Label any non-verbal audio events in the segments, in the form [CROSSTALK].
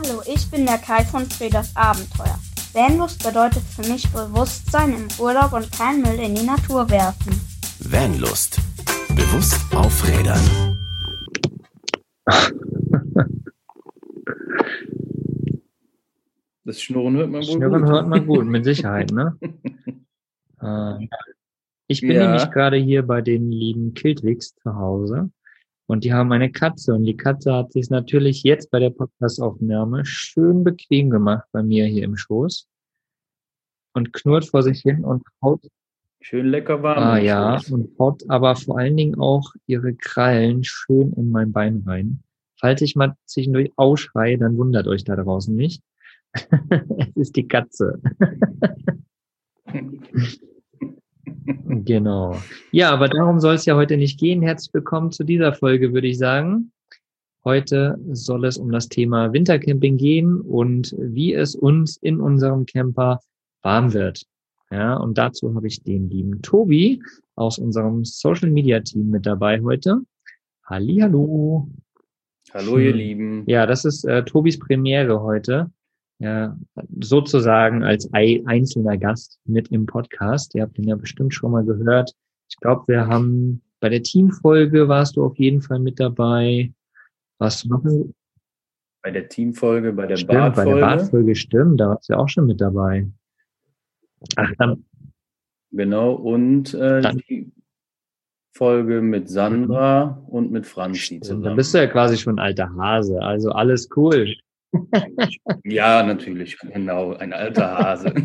Hallo, ich bin der Kai von Frieders Abenteuer. Vanlust bedeutet für mich Bewusstsein im Urlaub und kein Müll in die Natur werfen. Vanlust. Bewusst aufrädern. [LAUGHS] Das Schnurren hört man wohl Schnurren gut. hört man gut, mit Sicherheit, ne? [LAUGHS] Äh, ich bin Ja. nämlich gerade hier bei den lieben Kildwigs zu Hause und die haben eine Katze und die Katze hat sich natürlich jetzt bei der Podcast-Aufnahme schön bequem gemacht bei mir hier im Schoß und knurrt vor sich hin und haut, Schön lecker warm. ah ja, und haut aber vor allen Dingen auch ihre Krallen schön in mein Bein rein. Falls ich mal zwischendurch ausschreie, dann wundert euch da draußen nicht. [LAUGHS] es ist die Katze. [LAUGHS] Genau. Ja, aber darum soll es ja heute nicht gehen. Herzlich willkommen zu dieser Folge, würde ich sagen. Heute soll es um das Thema Wintercamping gehen und wie es uns in unserem Camper warm wird. Ja, und dazu habe ich den lieben Tobi aus unserem Social Media Team mit dabei heute. Hallihallo. Hallo, ihr Hm. Lieben. Ja, das ist äh, Tobis Premiere heute. Ja, sozusagen als ei- einzelner Gast mit im Podcast. Ihr habt ihn ja bestimmt schon mal gehört. Ich glaube, wir haben bei der Teamfolge warst du auf jeden Fall mit dabei. Warst du noch? Bei der Teamfolge, bei der Stimmt, bei der Badfolge. Badfolge stimmt, da warst du ja auch schon mit dabei. Ach, dann, Genau, und äh, Dann- die Folge mit Sandra und mit Franzi zusammen. dann bist du ja quasi schon ein alter Hase. Also alles cool. Ja, natürlich, genau, ein alter Hase. [LAUGHS]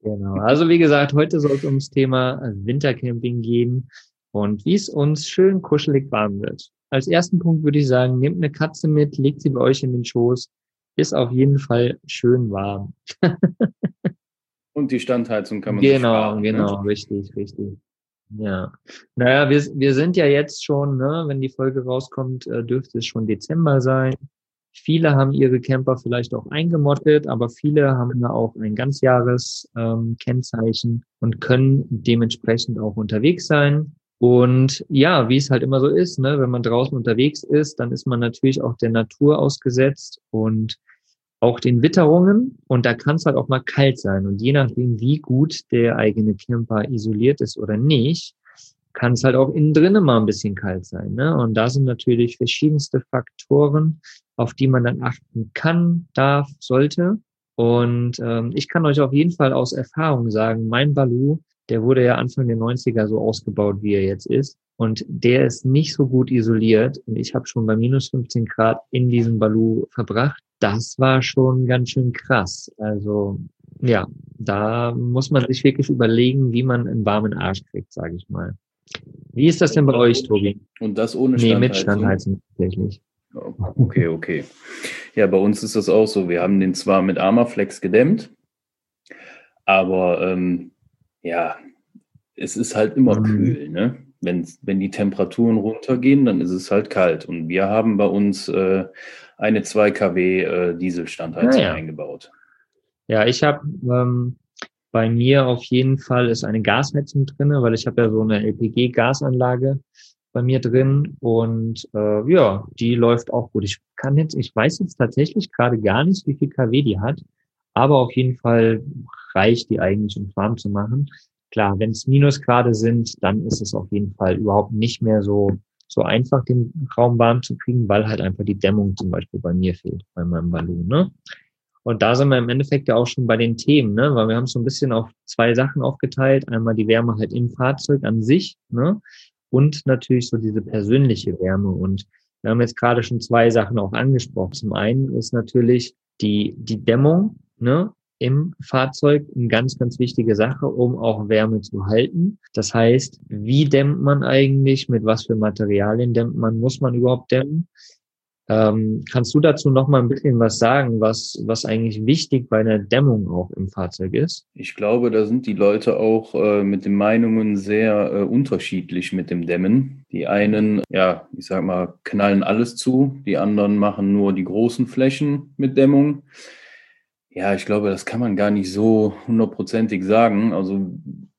Genau. Also wie gesagt, heute soll es ums Thema Wintercamping gehen und wie es uns schön kuschelig warm wird. Als ersten Punkt würde ich sagen, nehmt eine Katze mit, legt sie bei euch in den Schoß, ist auf jeden Fall schön warm. [LAUGHS] und die Standheizung kann man sich Genau, sparen, ne? genau, richtig, richtig. Ja. Naja, wir, wir sind ja jetzt schon, ne, wenn die Folge rauskommt, äh, dürfte es schon Dezember sein. Viele haben ihre Camper vielleicht auch eingemottet, aber viele haben da auch ein Ganzjahres ähm, Kennzeichen und können dementsprechend auch unterwegs sein. Und ja, wie es halt immer so ist, ne, wenn man draußen unterwegs ist, dann ist man natürlich auch der Natur ausgesetzt und auch den Witterungen und da kann es halt auch mal kalt sein. Und je nachdem, wie gut der eigene Camper isoliert ist oder nicht, kann es halt auch innen drinnen mal ein bisschen kalt sein. Ne? Und da sind natürlich verschiedenste Faktoren, auf die man dann achten kann, darf, sollte. Und ähm, ich kann euch auf jeden Fall aus Erfahrung sagen, mein Balu, der wurde ja Anfang der 90er so ausgebaut, wie er jetzt ist. Und der ist nicht so gut isoliert. Und ich habe schon bei minus 15 Grad in diesem Balu verbracht. Das war schon ganz schön krass. Also ja, da muss man sich wirklich überlegen, wie man einen warmen Arsch kriegt, sage ich mal. Wie ist das denn bei euch, Tobi? Und das ohne Nee, Standheizung. mit Standheizung tatsächlich. Okay, okay. Ja, bei uns ist das auch so. Wir haben den zwar mit Armaflex gedämmt, aber ähm, ja, es ist halt immer Mhm. kühl, ne? Wenn, wenn die Temperaturen runtergehen, dann ist es halt kalt. Und wir haben bei uns äh, eine 2 kW äh, Dieselstandheizung Ah, ja. eingebaut. Ja, ich habe ähm, bei mir auf jeden Fall ist eine Gasheizung drinne, weil ich habe ja so eine LPG-Gasanlage bei mir drin und äh, ja, die läuft auch gut. Ich kann jetzt, ich weiß jetzt tatsächlich gerade gar nicht, wie viel kW die hat, aber auf jeden Fall reicht die eigentlich, um warm zu machen. Klar, wenn es Minusgrade sind, dann ist es auf jeden Fall überhaupt nicht mehr so so einfach, den Raum warm zu kriegen, weil halt einfach die Dämmung zum Beispiel bei mir fehlt, bei meinem Ballon. Ne? Und da sind wir im Endeffekt ja auch schon bei den Themen, ne? weil wir haben so ein bisschen auf zwei Sachen aufgeteilt. Einmal die Wärme halt im Fahrzeug an sich ne? und natürlich so diese persönliche Wärme. Und wir haben jetzt gerade schon zwei Sachen auch angesprochen. Zum einen ist natürlich die, die Dämmung ne? im Fahrzeug eine ganz, ganz wichtige Sache, um auch Wärme zu halten. Das heißt, wie dämmt man eigentlich, mit was für Materialien dämmt man, muss man überhaupt dämmen? Ähm, kannst du dazu noch mal ein bisschen was sagen, was, was eigentlich wichtig bei einer Dämmung auch im Fahrzeug ist? Ich glaube, da sind die Leute auch äh, mit den Meinungen sehr äh, unterschiedlich mit dem Dämmen. Die einen, ja, ich sag mal, knallen alles zu, die anderen machen nur die großen Flächen mit Dämmung. Ja, ich glaube, das kann man gar nicht so hundertprozentig sagen. Also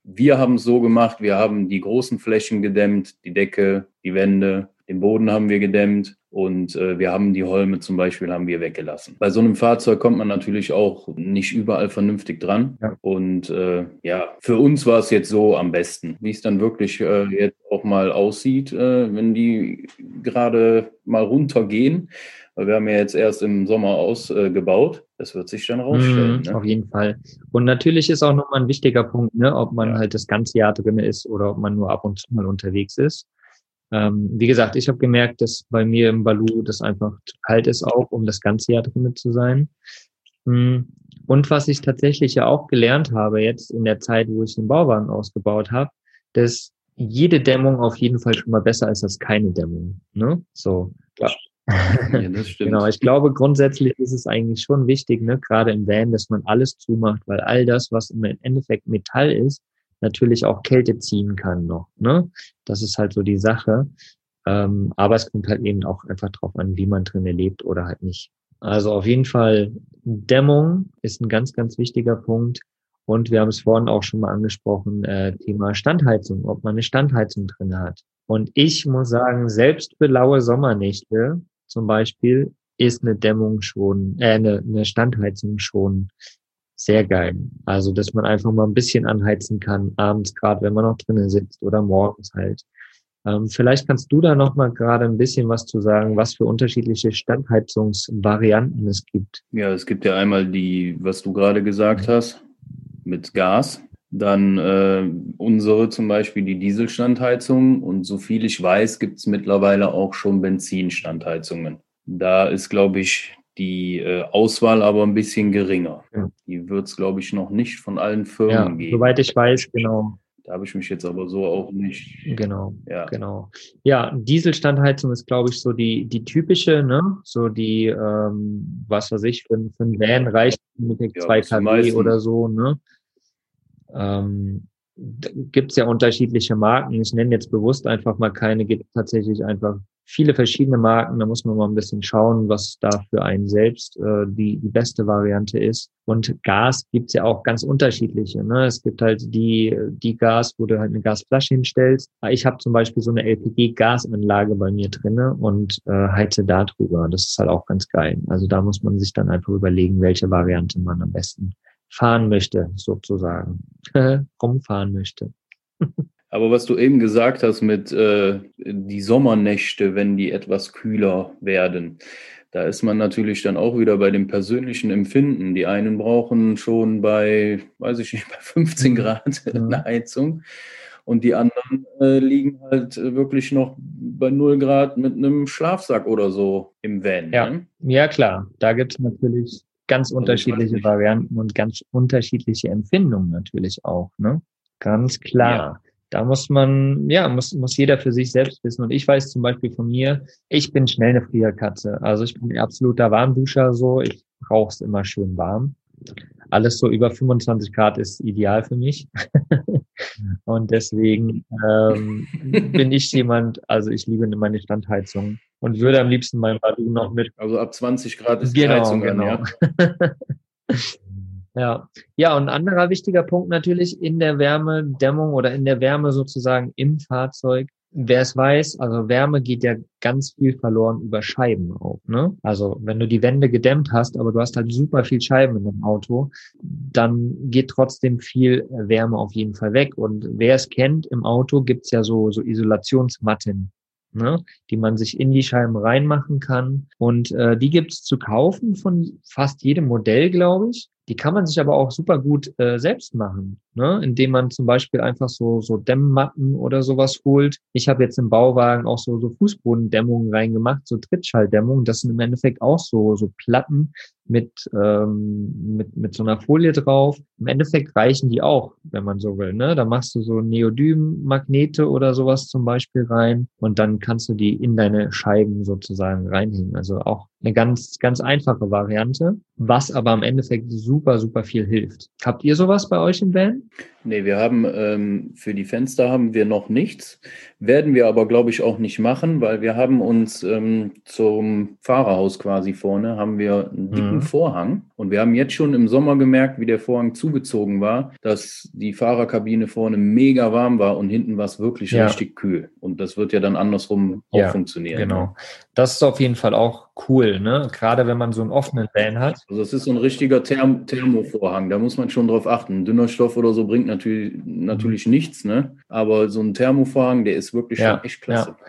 wir haben es so gemacht, wir haben die großen Flächen gedämmt, die Decke, die Wände, den Boden haben wir gedämmt. Und äh, wir haben die Holme zum Beispiel haben wir weggelassen. Bei so einem Fahrzeug kommt man natürlich auch nicht überall vernünftig dran. Ja. Und äh, ja, für uns war es jetzt so am besten. Wie es dann wirklich äh, jetzt auch mal aussieht, äh, wenn die gerade mal runtergehen. Weil wir haben ja jetzt erst im Sommer ausgebaut. das wird sich dann rausstellen. Mm, ne? Auf jeden Fall. Und natürlich ist auch nochmal ein wichtiger Punkt, ne, ob man ja. halt das ganze Jahr drin ist oder ob man nur ab und zu mal unterwegs ist. Ähm, wie gesagt, ich habe gemerkt, dass bei mir im Balu das einfach kalt ist auch, um das ganze Jahr drin zu sein. Hm. Und was ich tatsächlich ja auch gelernt habe jetzt in der Zeit, wo ich den Bauwagen ausgebaut habe, dass jede Dämmung auf jeden Fall schon mal besser ist als keine Dämmung. Ne? So. Ja. [LAUGHS] Ja, das stimmt. genau, ich glaube, grundsätzlich ist es eigentlich schon wichtig, ne, gerade im Van, dass man alles zumacht, weil all das, was im Endeffekt Metall ist, natürlich auch Kälte ziehen kann noch. Ne? Das ist halt so die Sache. Ähm, aber es kommt halt eben auch einfach drauf an, wie man drin lebt oder halt nicht. Also auf jeden Fall Dämmung ist ein ganz, ganz wichtiger Punkt. Und wir haben es vorhin auch schon mal angesprochen, äh, Thema Standheizung, ob man eine Standheizung drin hat. Und ich muss sagen, selbst für laue Sommernächte zum Beispiel ist eine Dämmung schon, äh, eine, eine Standheizung schon sehr geil. Also, dass man einfach mal ein bisschen anheizen kann, abends gerade, wenn man noch drinnen sitzt oder morgens halt. Ähm, vielleicht kannst du da noch mal gerade ein bisschen was zu sagen, was für unterschiedliche Standheizungsvarianten es gibt. Ja, es gibt ja einmal die, was du gerade gesagt hast, mit Gas. Dann äh, unsere zum Beispiel die Dieselstandheizung. Und so viel ich weiß, gibt es mittlerweile auch schon Benzinstandheizungen. Da ist, glaube ich, die äh, Auswahl aber ein bisschen geringer. Ja. Die wird es, glaube ich, noch nicht von allen Firmen ja, geben. Soweit ich weiß, genau. Da habe ich mich jetzt aber so auch nicht. Genau, ja. genau. Ja, Dieselstandheizung ist, glaube ich, so die, die typische, ne? So die, ähm, was weiß ich, für, für einen Van reicht mit ja, 2 kW oder so, ne? Ähm, gibt es ja unterschiedliche Marken. Ich nenne jetzt bewusst einfach mal keine, gibt tatsächlich einfach viele verschiedene Marken. Da muss man mal ein bisschen schauen, was da für einen selbst äh, die, die beste Variante ist. Und Gas gibt's ja auch ganz unterschiedliche. Ne? Es gibt halt die, die Gas, wo du halt eine Gasflasche hinstellst. Ich habe zum Beispiel so eine LPG-Gasanlage bei mir drinne und äh, heize da drüber. Das ist halt auch ganz geil. Also da muss man sich dann einfach überlegen, welche Variante man am besten fahren möchte, sozusagen. [LAUGHS] Rumfahren möchte. [LAUGHS] Aber was du eben gesagt hast mit äh, die Sommernächte, wenn die etwas kühler werden, da ist man natürlich dann auch wieder bei dem persönlichen Empfinden. Die einen brauchen schon bei, weiß ich nicht, [LAUGHS] bei 15 Grad ja. eine Heizung und die anderen äh, liegen halt wirklich noch bei 0 Grad mit einem Schlafsack oder so im Van. Ja, ne? ja klar. Da gibt es natürlich ganz also unterschiedliche Varianten und ganz unterschiedliche Empfindungen natürlich auch. Ne? Ganz klar. Ja da muss man, ja, muss, muss jeder für sich selbst wissen. Und ich weiß zum Beispiel von mir, ich bin schnell eine Frierkatze. Also ich bin ein absoluter Warmduscher so. Ich brauche es immer schön warm. Alles so über 25 Grad ist ideal für mich. [LAUGHS] und deswegen ähm, [LAUGHS] bin ich jemand, also ich liebe meine Standheizung und würde am liebsten mein Badu noch mit. Also ab 20 Grad ist die genau, Heizung genau. Dann, ja. [LAUGHS] Ja, ja, und ein anderer wichtiger Punkt natürlich in der Wärmedämmung oder in der Wärme sozusagen im Fahrzeug. Wer es weiß, also Wärme geht ja ganz viel verloren über Scheiben auch. Ne? Also wenn du die Wände gedämmt hast, aber du hast halt super viel Scheiben in dem Auto, dann geht trotzdem viel Wärme auf jeden Fall weg. Und wer es kennt, im Auto gibt's ja so, so Isolationsmatten, ne, die man sich in die Scheiben reinmachen kann. Und äh, die gibt's zu kaufen von fast jedem Modell, glaube ich. Die kann man sich aber auch super gut äh, selbst machen, ne? indem man zum Beispiel einfach so, so Dämmmatten oder sowas holt. Ich habe jetzt im Bauwagen auch so, so Fußbodendämmungen reingemacht, so Trittschalldämmungen. Das sind im Endeffekt auch so, so Platten mit, ähm, mit, mit so einer Folie drauf. Im Endeffekt reichen die auch, wenn man so will. Ne? Da machst du so Neodym-Magnete oder sowas zum Beispiel rein und dann kannst du die in deine Scheiben sozusagen reinhängen. Also auch eine ganz, ganz einfache Variante, was aber im Endeffekt super, super viel hilft. Habt ihr sowas bei euch im Van? Nee, wir haben ähm, für die Fenster haben wir noch nichts. Werden wir aber, glaube ich, auch nicht machen, weil wir haben uns ähm, zum Fahrerhaus quasi vorne, haben wir einen dicken mhm. Vorhang Und wir haben jetzt schon im Sommer gemerkt, wie der Vorhang zugezogen war, dass die Fahrerkabine vorne mega warm war und hinten war es wirklich Ja. richtig kühl. Und das wird ja dann andersrum Ja, auch funktionieren. Genau. Das ist auf jeden Fall auch cool, ne? Gerade wenn man so einen offenen Van hat. Also es ist so ein richtiger Therm Thermovorhang, da muss man schon drauf achten. Dünner Stoff oder so bringt natürlich, natürlich nichts, ne? Aber so ein Thermovorhang, der ist wirklich Mhm. Ja, schon echt klasse. Ja,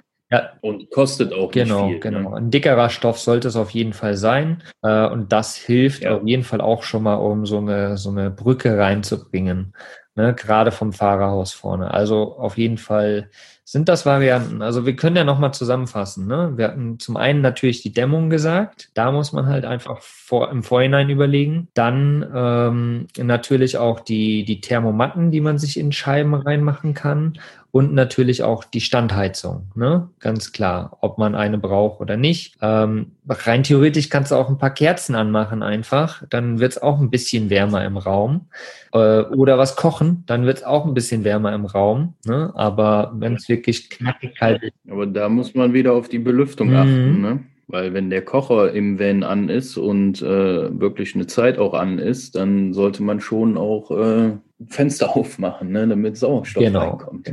Und kostet auch Genau, nicht viel. genau. Ne? Ein dickerer Stoff sollte es auf jeden Fall sein. Äh, und das hilft Ja. auf jeden Fall auch schon mal, um so eine, so eine Brücke reinzubringen. Ne? Gerade vom Fahrerhaus vorne. Also auf jeden Fall sind das Varianten. Also wir können ja nochmal zusammenfassen. Ne? Wir hatten zum einen natürlich die Dämmung gesagt. Da muss man halt einfach vor, im Vorhinein überlegen. Dann ähm, natürlich auch die, die Thermomatten, die man sich in Scheiben reinmachen kann und natürlich auch die Standheizung, ne? Ganz klar, ob man eine braucht oder nicht. Ähm, rein theoretisch kannst du auch ein paar Kerzen anmachen einfach, dann wird es auch ein bisschen wärmer im Raum. Äh, oder was kochen, dann wird es auch ein bisschen wärmer im Raum. Ne? Aber wenn es wirklich knackig kalt ist, Aber da muss man wieder auf die Belüftung Mhm. achten, ne? Weil wenn der Kocher im Van an ist und äh, wirklich eine Zeit auch an ist, dann sollte man schon auch äh, Fenster [LAUGHS] aufmachen, ne? damit Sauerstoff Genau. reinkommt.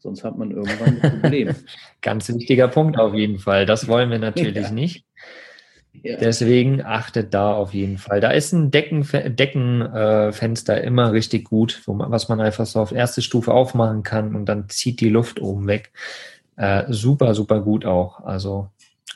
Sonst hat man irgendwann ein Problem. [LAUGHS] ganz wichtiger Punkt auf jeden Fall. Das wollen wir natürlich [LAUGHS] Ja. nicht. ja. Deswegen achtet da auf jeden Fall. Da ist ein Deckenfenster Decken, äh, immer richtig gut, man, was man einfach so auf erste Stufe aufmachen kann und dann zieht die Luft oben weg. Äh, super, super gut auch. Also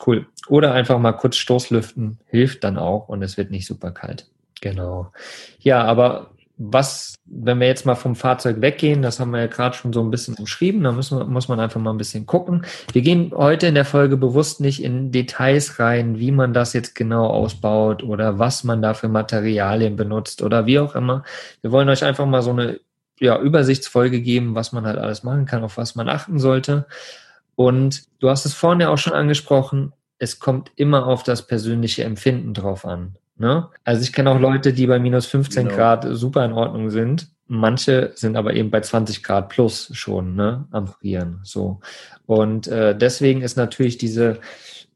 cool. Oder einfach mal kurz Stoßlüften hilft dann auch und es wird nicht super kalt. Genau. Ja, aber was, wenn wir jetzt mal vom Fahrzeug weggehen, das haben wir ja gerade schon so ein bisschen umschrieben, da müssen muss man einfach mal ein bisschen gucken. Wir gehen heute in der Folge bewusst nicht in Details rein, wie man das jetzt genau ausbaut oder was man da für Materialien benutzt oder wie auch immer. Wir wollen euch einfach mal so eine ja, Übersichtsfolge geben, was man halt alles machen kann, auf was man achten sollte. Und du hast es vorhin ja auch schon angesprochen, es kommt immer auf das persönliche Empfinden drauf an. Ne? Also ich kenne auch Leute, die bei minus 15 Genau. Grad super in Ordnung sind. Manche sind aber eben bei 20 Grad plus schon ne, am Frieren. So. Und äh, deswegen ist natürlich diese,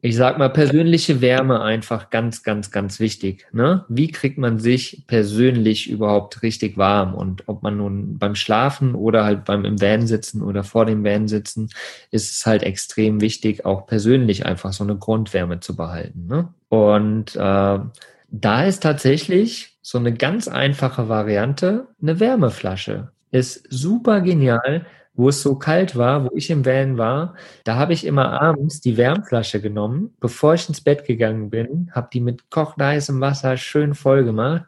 ich sag mal, persönliche Wärme einfach ganz, ganz, ganz wichtig. Ne? Wie kriegt man sich persönlich überhaupt richtig warm? Und ob man nun beim Schlafen oder halt beim im Van sitzen oder vor dem Van sitzen, ist es halt extrem wichtig, auch persönlich einfach so eine Grundwärme zu behalten. Ne? Und äh, da ist tatsächlich so eine ganz einfache Variante eine Wärmeflasche. Ist super genial, wo es so kalt war, wo ich im Van war. Da habe ich immer abends die Wärmflasche genommen, bevor ich ins Bett gegangen bin, habe die mit kochheißem Wasser schön voll gemacht,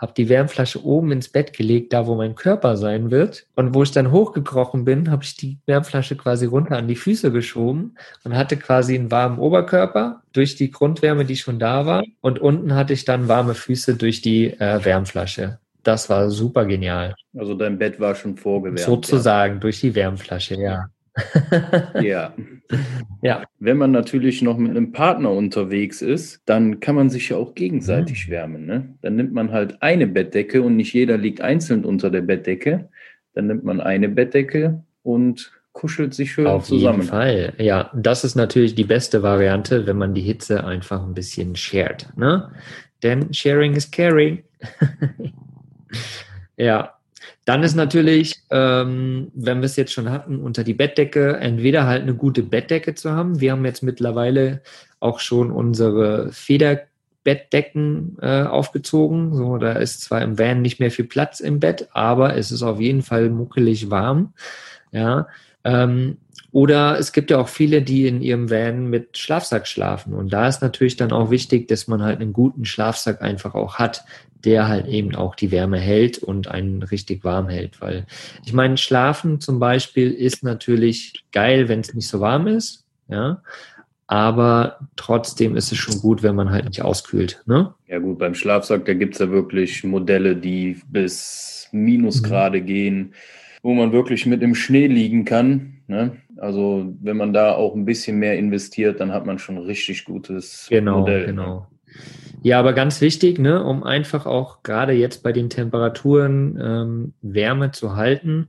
habe die Wärmflasche oben ins Bett gelegt, da wo mein Körper sein wird. Und wo ich dann hochgekrochen bin, habe ich die Wärmflasche quasi runter an die Füße geschoben und hatte quasi einen warmen Oberkörper durch die Grundwärme, die schon da war. Und unten hatte ich dann warme Füße durch die äh, Wärmflasche. Das war super genial. Also dein Bett war schon vorgewärmt. Sozusagen durch die Wärmflasche, ja. Ja. [LAUGHS] ja. Wenn man natürlich noch mit einem Partner unterwegs ist, dann kann man sich ja auch gegenseitig Mhm. wärmen. Ne? Dann nimmt man halt eine Bettdecke und nicht jeder liegt einzeln unter der Bettdecke. Dann nimmt man eine Bettdecke und kuschelt sich schön Auf zusammen. jeden Fall. Ja, das ist natürlich die beste Variante, wenn man die Hitze einfach ein bisschen shared. Ne? Denn sharing is caring. [LAUGHS] ja. Dann ist natürlich, ähm, wenn wir es jetzt schon hatten, unter die Bettdecke, entweder halt eine gute Bettdecke zu haben. Wir haben jetzt mittlerweile auch schon unsere Federbettdecken äh, aufgezogen. So, da ist zwar im Van nicht mehr viel Platz im Bett, aber es ist auf jeden Fall muckelig warm. Ja, ähm, oder es gibt ja auch viele, die in ihrem Van mit Schlafsack schlafen. Und da ist natürlich dann auch wichtig, dass man halt einen guten Schlafsack einfach auch hat, der halt eben auch die Wärme hält und einen richtig warm hält. Weil ich meine, Schlafen zum Beispiel ist natürlich geil, wenn es nicht so warm ist. Ja. Aber trotzdem ist es schon gut, wenn man halt nicht auskühlt. Ne? Ja gut, beim Schlafsack, da gibt es ja wirklich Modelle, die bis Mhm. Minusgrade gehen, wo man wirklich mit im Schnee liegen kann. Ne? Also wenn man da auch ein bisschen mehr investiert, dann hat man schon richtig gutes Genau, Modell. genau. Ja, aber ganz wichtig, ne, um einfach auch gerade jetzt bei den Temperaturen ähm, Wärme zu halten,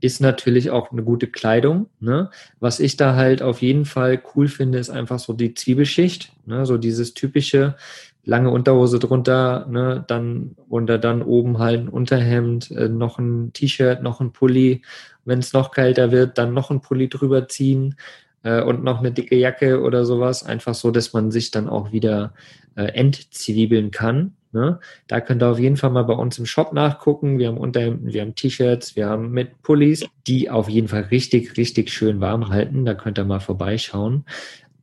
ist natürlich auch eine gute Kleidung. Ne? Was ich da halt auf jeden Fall cool finde, ist einfach so die Zwiebelschicht, ne? so dieses typische, lange Unterhose drunter, ne, dann unter dann oben halt ein Unterhemd, äh, noch ein T-Shirt, noch ein Pulli. Wenn es noch kälter wird, dann noch ein Pulli drüber ziehen äh, und noch eine dicke Jacke oder sowas. Einfach so, dass man sich dann auch wieder äh, entzwiebeln kann. Ne? Da könnt ihr auf jeden Fall mal bei uns im Shop nachgucken. Wir haben Unterhemden, wir haben T-Shirts, wir haben mit Pullis, die auf jeden Fall richtig, richtig schön warm halten. Da könnt ihr mal vorbeischauen.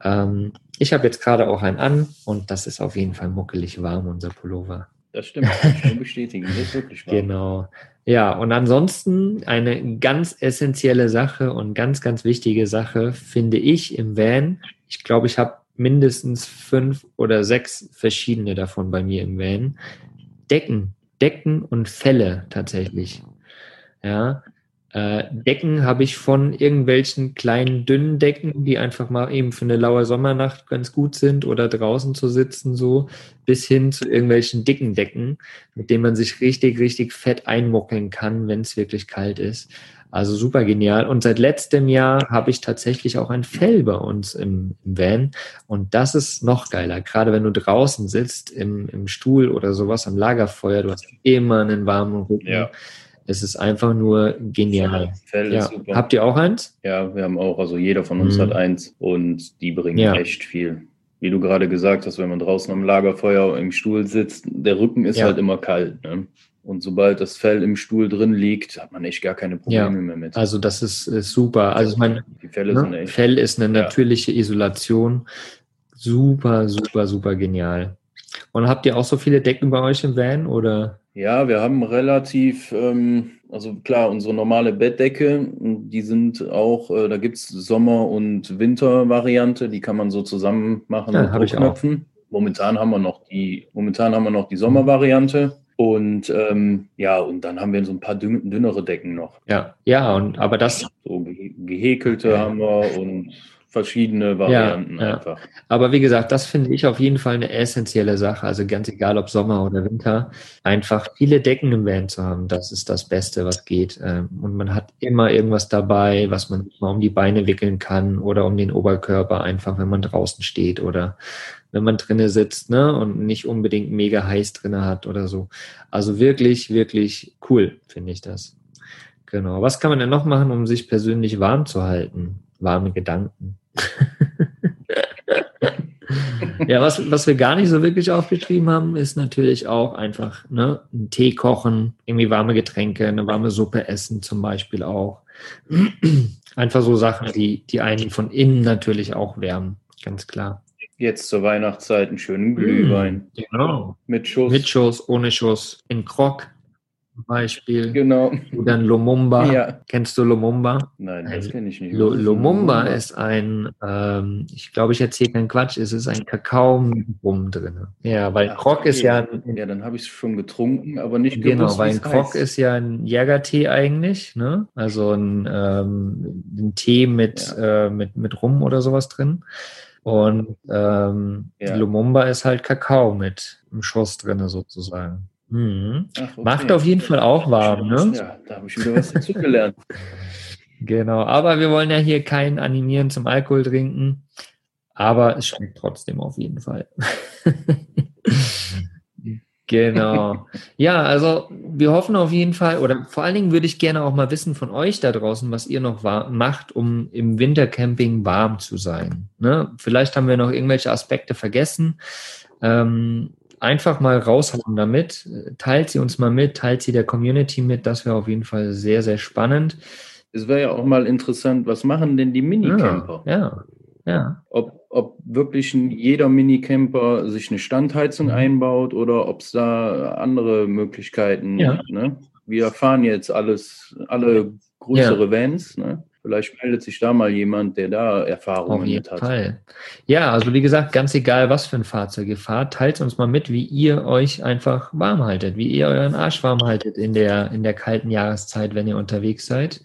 Ähm, ich habe jetzt gerade auch einen an und das ist auf jeden Fall muckelig warm, unser Pullover. Das stimmt, kann ich bestätigen. Das ist wirklich warm. Genau. Ja, und ansonsten eine ganz essentielle Sache und ganz, ganz wichtige Sache finde ich im Van. Ich glaube, ich habe mindestens fünf oder sechs verschiedene davon bei mir im Van. Decken, Decken und Fälle tatsächlich. Ja, äh, Decken habe ich von irgendwelchen kleinen, dünnen Decken, die einfach mal eben für eine laue Sommernacht ganz gut sind oder draußen zu sitzen, so, bis hin zu irgendwelchen dicken Decken, mit denen man sich richtig, richtig fett einmuckeln kann, wenn es wirklich kalt ist. Also super genial. Und seit letztem Jahr habe ich tatsächlich auch ein Fell bei uns im, im Van. Und das ist noch geiler. Gerade wenn du draußen sitzt, im, im Stuhl oder sowas am Lagerfeuer, du hast immer einen warmen Rücken. Ja. Es ist einfach nur genial. Fell Ja. Habt ihr auch eins? Ja, wir haben auch, also jeder von uns Mhm. hat eins und die bringen Ja. echt viel. Wie du gerade gesagt hast, wenn man draußen am Lagerfeuer im Stuhl sitzt, der Rücken ist Ja. halt immer kalt. Ne? Und sobald das Fell im Stuhl drin liegt, hat man echt gar keine Probleme Ja. mehr mit. Also das ist, ist super. Also ich meine, ne? Fell ist eine Ja. natürliche Isolation. Super, super, super genial. Und habt ihr auch so viele Decken bei euch im Van oder? Ja, wir haben relativ, ähm, also klar, unsere normale Bettdecke, die sind auch, äh, da gibt's Sommer- und Wintervariante, die kann man so zusammen machen Ja, auch. Druckknöpfen. Momentan haben wir noch die, momentan haben wir noch die Sommervariante. Und ähm, ja, und dann haben wir so ein paar dünn, dünnere Decken noch. Ja, ja, und aber das, So ge gehäkelte Ja. haben wir und verschiedene Varianten ja. einfach. aber wie gesagt, das finde ich auf jeden Fall eine essentielle Sache. Also ganz egal, ob Sommer oder Winter, einfach viele Decken im Van zu haben, das ist das Beste, was geht. Ähm, Und man hat immer irgendwas dabei, was man mal um die Beine wickeln kann oder um den Oberkörper einfach, wenn man draußen steht oder wenn man drinne sitzt, ne, und nicht unbedingt mega heiß drinne hat oder so. Also wirklich, wirklich cool, finde ich das. Genau. Was kann man denn noch machen, um sich persönlich warm zu halten? Warme Gedanken. Ja, was, was wir gar nicht so wirklich aufgeschrieben haben, ist natürlich auch einfach ne, einen Tee kochen, irgendwie warme Getränke, eine warme Suppe essen zum Beispiel auch. Einfach so Sachen, die, die einen von innen natürlich auch wärmen, ganz klar. Jetzt zur Weihnachtszeit einen schönen Glühwein Genau. mit Schuss. Mit Schuss, ohne Schuss, in Krog zum Beispiel. Genau. Oder ein Lumumba. Ja. Kennst du Lumumba? Nein, das Ein kenne ich nicht. Ist Lumumba ist ein, ähm, ich glaube, ich erzähle keinen Quatsch, es ist ein Kakao mit Rum drin. Ja, weil Ach, Krog ist okay. ja ein, Ja, dann habe ich es schon getrunken, aber nicht Genau, gewusst, weil wie ein Krog heißt. ist ja ein Jägertee eigentlich, ne? Also ein, ähm, ein Tee mit, äh, mit, mit Rum oder sowas drin. Und ähm, Ja. Lumumba ist halt Kakao mit einem Schuss drin sozusagen. Mhm. Ach, okay. Macht auf jeden Fall auch warm, ne? Ja, da habe ich wieder was dazugelernt. [LAUGHS] [LAUGHS] Genau, aber wir wollen ja hier keinen animieren zum Alkohol trinken. Aber es schmeckt trotzdem auf jeden Fall. [LAUGHS] genau. Ja, also wir hoffen auf jeden Fall, oder vor allen Dingen würde ich gerne auch mal wissen von euch da draußen, was ihr noch macht, um im Wintercamping warm zu sein. Ne? Vielleicht haben wir noch irgendwelche Aspekte vergessen. Ähm, einfach mal raushauen damit. Teilt sie uns mal mit, teilt sie der Community mit. Das wäre auf jeden Fall sehr, sehr spannend. Es wäre ja auch mal interessant, was machen denn die Minicamper? Ja, ja, ja. Ob, ob wirklich jeder Minicamper sich eine Standheizung Mhm. einbaut oder ob es da andere Möglichkeiten Ja. gibt. Ne? Wir fahren jetzt alles, alle größere Vans. Ne? Vielleicht meldet sich da mal jemand, der da Erfahrungen Auf jeden mit hat. Fall. Ja, also wie gesagt, ganz egal, was für ein Fahrzeug ihr fahrt, teilt uns mal mit, wie ihr euch einfach warm haltet, wie ihr euren Arsch warm haltet in der, in der kalten Jahreszeit, wenn ihr unterwegs seid.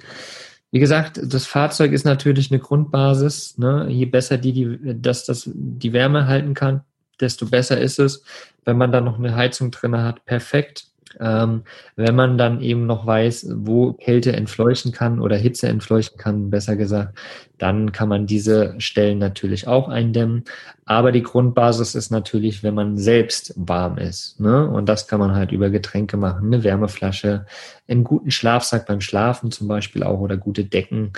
Wie gesagt, das Fahrzeug ist natürlich eine Grundbasis. Ne? Je besser die, die, dass das die Wärme halten kann, desto besser ist es. Wenn man dann noch eine Heizung drin hat, perfekt. Ähm, wenn man dann eben noch weiß, wo Kälte entfleuchen kann oder Hitze entfleuchen kann, besser gesagt, dann kann man diese Stellen natürlich auch eindämmen. Aber die Grundbasis ist natürlich, wenn man selbst warm ist. Ne? Und das kann man halt über Getränke machen, eine Wärmeflasche, einen guten Schlafsack beim Schlafen zum Beispiel auch oder gute Decken.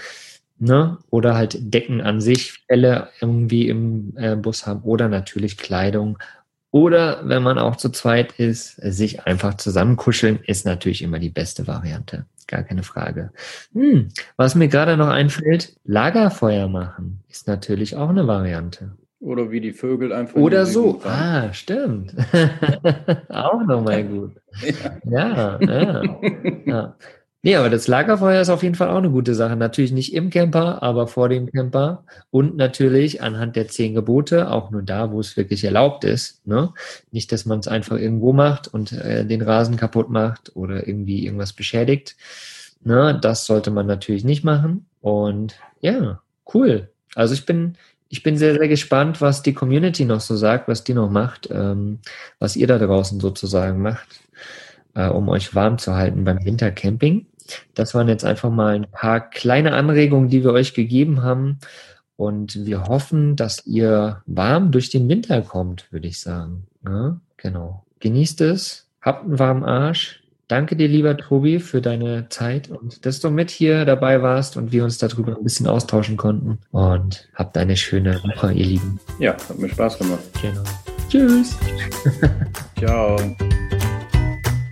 Ne? Oder halt Decken an sich, Fälle irgendwie im äh, Bus haben oder natürlich Kleidung oder wenn man auch zu zweit ist, sich einfach zusammenkuscheln, ist natürlich immer die beste Variante. Gar keine Frage. Hm, was mir gerade noch einfällt, Lagerfeuer machen ist natürlich auch eine Variante. Oder wie die Vögel einfach. Oder so. Ah, stimmt. [LAUGHS] auch nochmal gut. [LAUGHS] Ja, ja. ja. [LAUGHS] ja. Nee, aber das Lagerfeuer ist auf jeden Fall auch eine gute Sache. Natürlich nicht im Camper, aber vor dem Camper. Und natürlich anhand der zehn Gebote, auch nur da, wo es wirklich erlaubt ist. Ne? Nicht, dass man es einfach irgendwo macht und äh, den Rasen kaputt macht oder irgendwie irgendwas beschädigt. Ne? Das sollte man natürlich nicht machen. Und ja, cool. Also ich bin, ich bin sehr, sehr gespannt, was die Community noch so sagt, was die noch macht, ähm, was ihr da draußen sozusagen macht, äh, um euch warm zu halten beim Wintercamping. Das waren jetzt einfach mal ein paar kleine Anregungen, die wir euch gegeben haben. Und wir hoffen, dass ihr warm durch den Winter kommt, würde ich sagen. Ja, genau. Genießt es, habt einen warmen Arsch. Danke dir, lieber Tobi, für deine Zeit und dass du mit hier dabei warst und wir uns darüber ein bisschen austauschen konnten. Und habt eine schöne Woche, ihr Lieben. Ja, hat mir Spaß gemacht. Genau. Tschüss. Ciao.